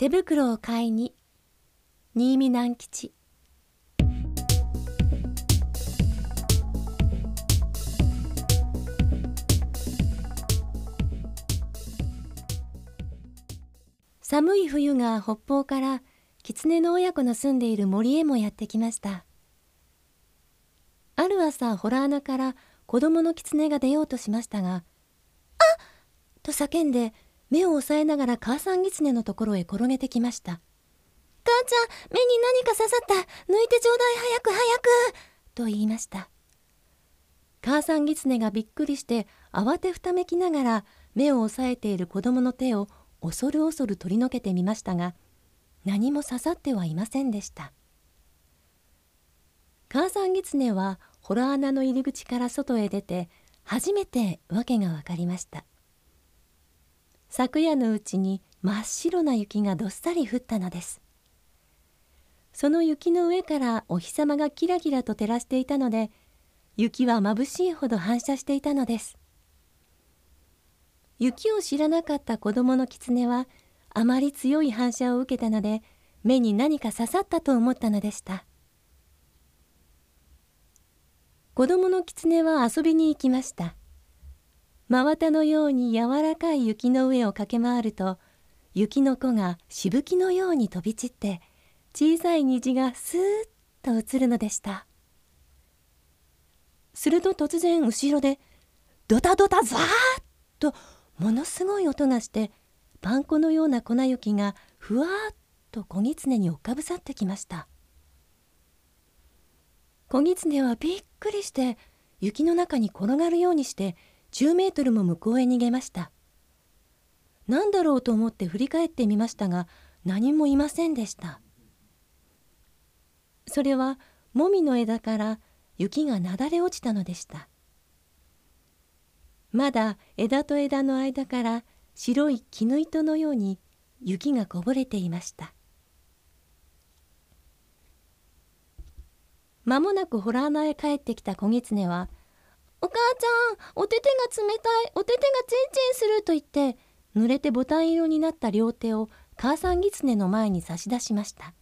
手袋を買いに。新見南吉。寒い冬が北方から狐の親子の住んでいる森へもやってきました。ある朝ホラー穴から子供の狐が出ようとしましたが「あっ!」と叫んで目を押さえながら母さん狐のところへ転げてきました。母ちゃん目に何か刺さった。抜いてちょうだい早く早く。と言いました。母さん狐がびっくりして慌てふためきながら目を押さえている子供の手を恐る恐る取り除けてみましたが何も刺さってはいませんでした。母さん狐はホラー穴の入り口から外へ出て初めて訳が分かりました。昨夜のうちに真っ白な雪がどっさり降ったのです。その雪の上からお日様がキラキラと照らしていたので雪は眩しいほど反射していたのです。雪を知らなかった子供の狐はあまり強い反射を受けたので目に何か刺さったと思ったのでした。子供の狐は遊びに行きました。真綿のように柔らかい雪の上を駆け回ると雪の子がしぶきのように飛び散って小さい虹がスーッと映るのでした。すると突然後ろでドタドタザーッとものすごい音がしてパン粉のような粉雪がふわっと小狐に追っかぶさってきました。小狐はびっくりして雪の中に転がるようにして10メートルも向こうへ逃げました。何だろうと思って振り返ってみましたが何もいませんでした。それはもみの枝から雪がなだれ落ちたのでした。まだ枝と枝の間から白い絹糸のように雪がこぼれていました。間もなくホラー穴へ帰ってきた小狐はお母ちゃんお手手が冷たいお手手がチンチンすると言って濡れてボタン色になった両手を母さん狐の前に差し出しました。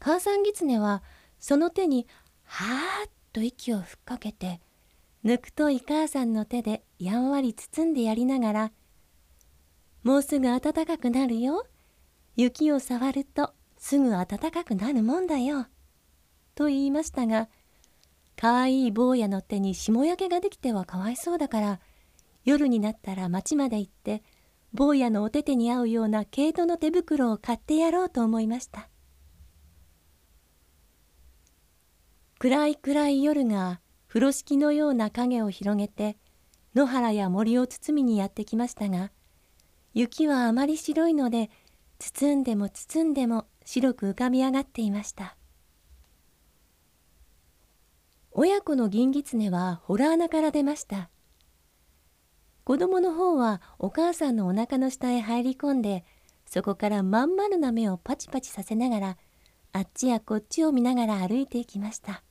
母さん狐はその手にはーっと息を吹っかけてぬくとい母さんの手でやんわり包んでやりながら「もうすぐ暖かくなるよ。雪を触るとすぐ暖かくなるもんだよ」と言いましたがかわいい坊やの手に霜焼けができてはかわいそうだから夜になったら町まで行って坊やのお手手に合うような毛糸の手袋を買ってやろうと思いました。暗い暗い夜が風呂敷のような影を広げて野原や森を包みにやってきましたが雪はあまり白いので包んでも包んでも白く浮かび上がっていました。親子の銀狐はホラー穴から出ました。子供の方はお母さんのお腹の下へ入り込んでそこからまん丸な目をパチパチさせながらあっちやこっちを見ながら歩いていきました。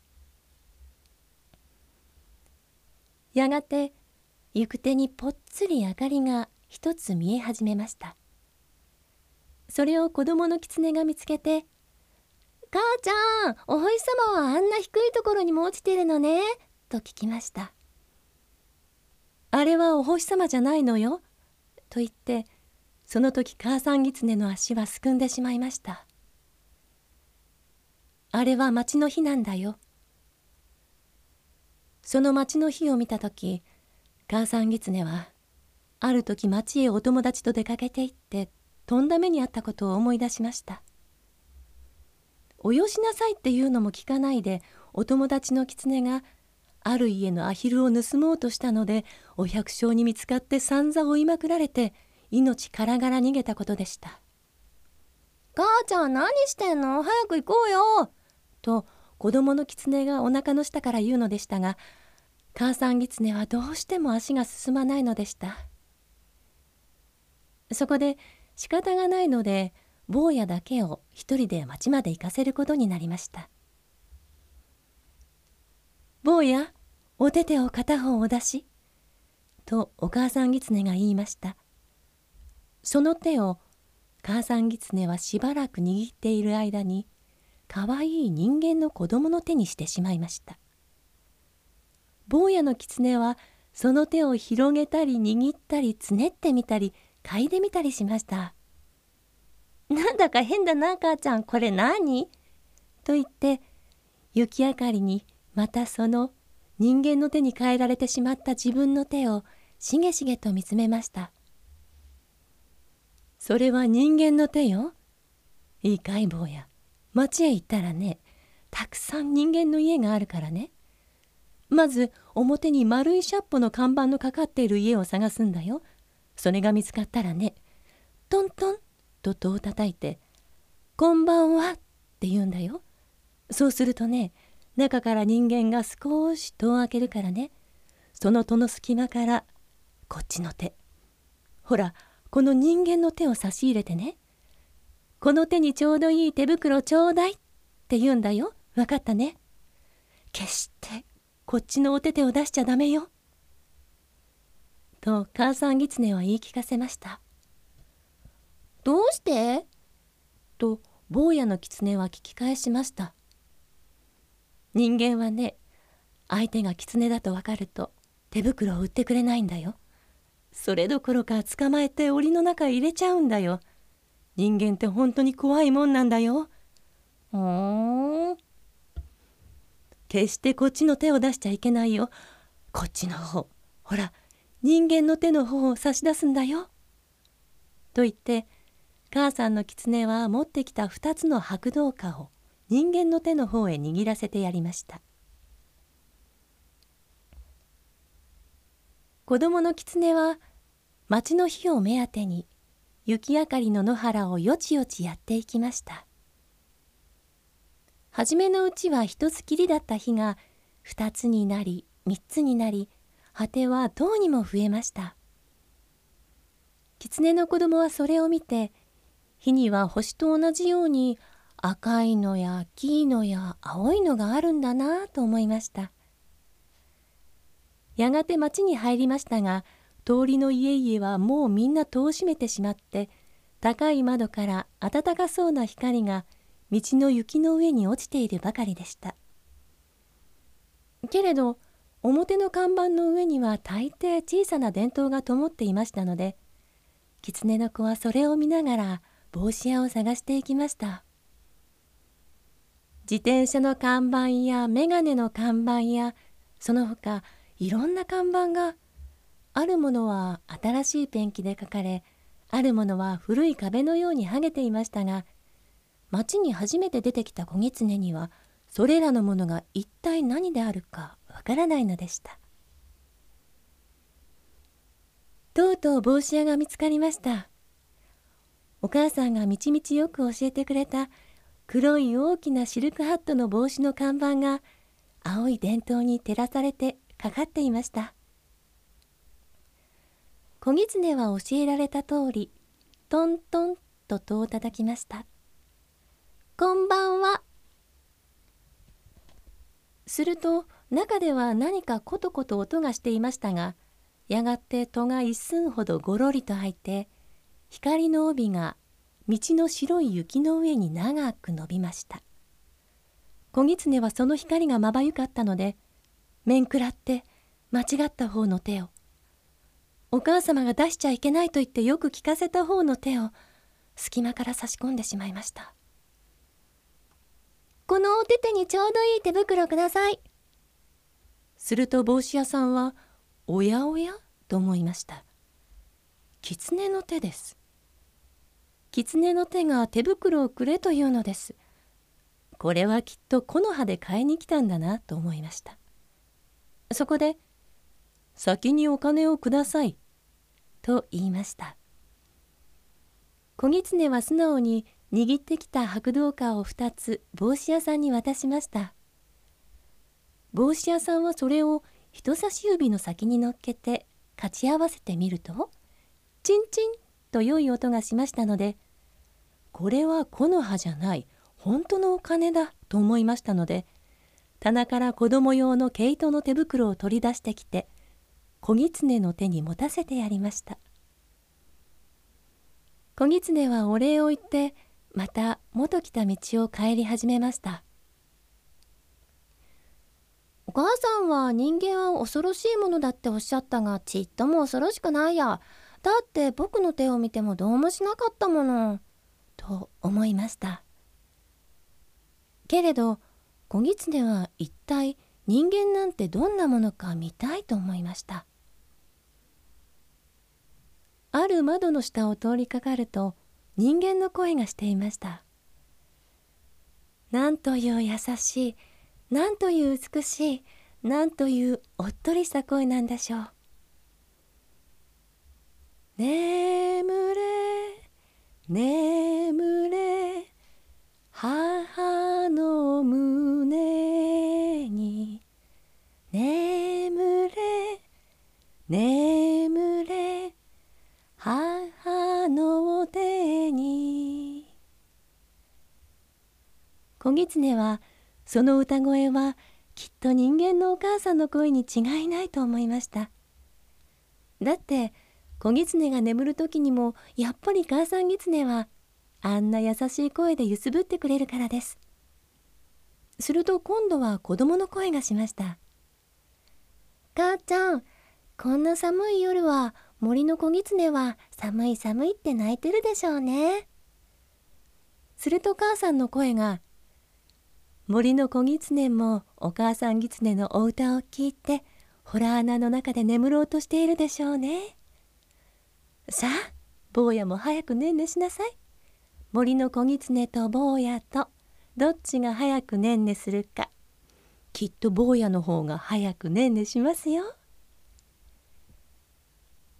やがて行く手にぽっつり明かりが一つ見え始めました。それを子供の狐が見つけて母ちゃんお星様はあんな低いところにも落ちてるのね」と聞きました「あれはお星様じゃないのよ」と言ってその時母さん狐の足はすくんでしまいました。あれは町の日なんだよ。その町の日を見た時母さん狐はある時町へお友達と出かけて行ってとんだ目にあったことを思い出しました。およしなさいっていうのも聞かないでお友達の狐がある家のアヒルを盗もうとしたのでお百姓に見つかってさんざ追いまくられて命からがら逃げたことでした。母ちゃん何してんの？早く行こうよ。と子供の狐がお腹の下から言うのでしたが母さん狐はどうしても足が進まないのでした。そこで仕方がないので坊やだけを一人で町まで行かせることになりました。坊やお手手を片方お出しとお母さん狐が言いました。その手を母さん狐はしばらく握っている間にかわいい人間の子供の手にしてしまいました。坊やの狐はその手を広げたり握ったりつねってみたり嗅いでみたりしました。なんだか変だな母ちゃん。これ何？と言って雪明かりにまたその人間の手に変えられてしまった自分の手をしげしげと見つめました。それは人間の手よ？いいかい坊や。町へ行ったらねたくさん人間の家があるからね。まず表に丸いシャッポの看板のかかっている家を探すんだよ。それが見つかったらねトントンと戸を叩いて「こんばんは」って言うんだよ。そうするとね中から人間が少し戸を開けるからねその戸の隙間からこっちの手。ほらこの人間の手を差し入れてねこの手にちょうどいい手袋ちょうだいって言うんだよ。わかったね。決してこっちのお手手を出しちゃダメよ。と母さん狐は言い聞かせました。どうして？と坊やの狐は聞き返しました。人間はね相手が狐だと分かると手袋を売ってくれないんだよ。それどころか捕まえて檻の中へ入れちゃうんだよ。人間って本当に怖いもんなんだよ。ふん決してこっちの手を出しちゃいけないよ。こっちの方。ほら人間の手の方を差し出すんだよ。と言って母さんの狐は持ってきた2つの白銅貨を人間の手の方へ握らせてやりました。子供の狐は町の火を目当てに雪明かりの野原をよちよちやっていきました。初めのうちは一つきりだった火が二つになり三つになり果てはどうにも増えました。狐の子供はそれを見て火には星と同じように赤いのや黄いのや青いのがあるんだなと思いました。やがて町に入りましたが通りの家々はもうみんな戸を閉めてしまって高い窓から暖かそうな光が道の雪の上に落ちているばかりでした。けれど表の看板の上には大抵小さな電灯が灯っていましたので狐の子はそれを見ながら帽子屋を探していきました。自転車の看板や眼鏡の看板やその他いろんな看板があるものは新しいペンキで書かれあるものは古い壁のように剥げていましたが町に初めて出てきた子狐にはそれらのものが一体何であるかわからないのでした。とうとう帽子屋が見つかりました。お母さんがみちみちよく教えてくれた黒い大きなシルクハットの帽子の看板が青い電灯に照らされてかかっていました。小狐は教えられた通りトントンと戸を叩きました。こんばんは。すると中では何かコトコト音がしていましたがやがて戸が一寸ほどごろりと入って光の帯が道の白い雪の上に長く伸びました。小狐はその光がまばゆかったので面食らって間違った方の手を。お母様が出しちゃいけないと言ってよく聞かせた方の手を隙間から差し込んでしまいました。このお手手にちょうどいい手袋ください。すると帽子屋さんはおやおやと思いました。狐の手です。狐の手が手袋をくれというのです。これはきっと木の葉で買いに来たんだなと思いました。そこで「先にお金をください」と言いました。小狐は素直に握ってきた白銅貨を2つ帽子屋さんに渡しました。帽子屋さんはそれを人差し指の先に乗っけて勝ち合わせてみるとチンチンと良い音がしましたのでこれは木の葉じゃない本当のお金だと思いましたので棚から子供用の毛糸の手袋を取り出してきて小狐の手に持たせてやりました。子狐はお礼を言ってまた元来た道を帰り始めました。お母さんは人間は恐ろしいものだっておっしゃったがちっとも恐ろしくないや。だって僕の手を見てもどうもしなかったもの。と思いました。けれど子狐は一体人間なんてどんなものか見たいと思いました。ある窓の下を通りかかると人間の声がしていました。なんという優しいなんという美しいなんというおっとりした声なんでしょう。眠れ眠狐はその歌声はきっと人間のお母さんの声に違いないと思いました。だって小狐が眠る時にもやっぱり母さん狐はあんな優しい声で揺すぶってくれるからです。すると今度は子供の声がしました。母ちゃんこんな寒い夜は森の子狐は寒い寒いって泣いてるでしょうね。すると母さんの声が森の子狐もお母さん狐のお歌を聞いてほら穴の中で眠ろうとしているでしょうね。さあ坊やも早くねんねしなさい。森の子狐と坊やとどっちが早くねんねするか。きっと坊やの方が早くねんねしますよ。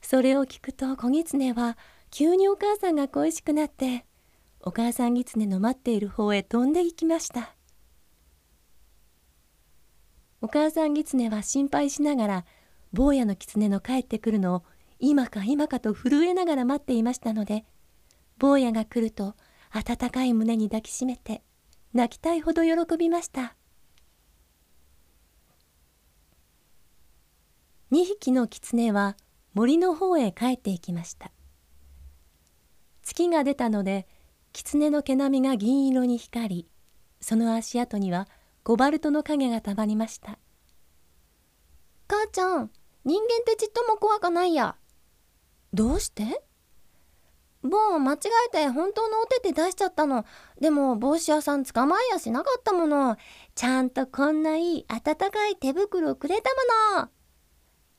それを聞くと子狐は急にお母さんが恋しくなってお母さん狐の待っている方へ飛んで行きました。お母さん狐は心配しながら坊やの狐の帰ってくるのを今か今かと震えながら待っていましたので坊やが来ると温かい胸に抱きしめて泣きたいほど喜びました。2匹の狐は森の方へ帰っていきました。月が出たので狐の毛並みが銀色に光りその足跡にはコバルトの影がたまりました。母ちゃん人間ってちっとも怖かないや。どうして？ボン間違えて本当のお手手出しちゃったの。でも帽子屋さん捕まえやしなかったもの。ちゃんとこんないい温かい手袋をくれたもの。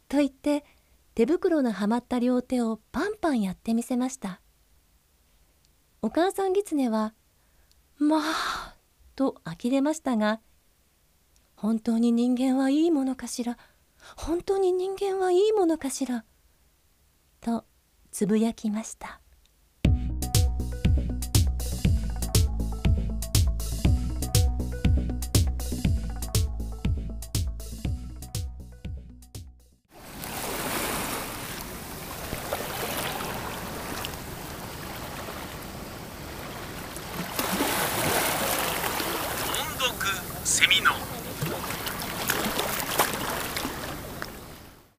と言って手袋のはまった両手をパンパンやってみせました。お母さん狐は「まあ」と呆れましたが「本当に人間はいいものかしら？本当に人間はいいものかしら」とつぶやきました。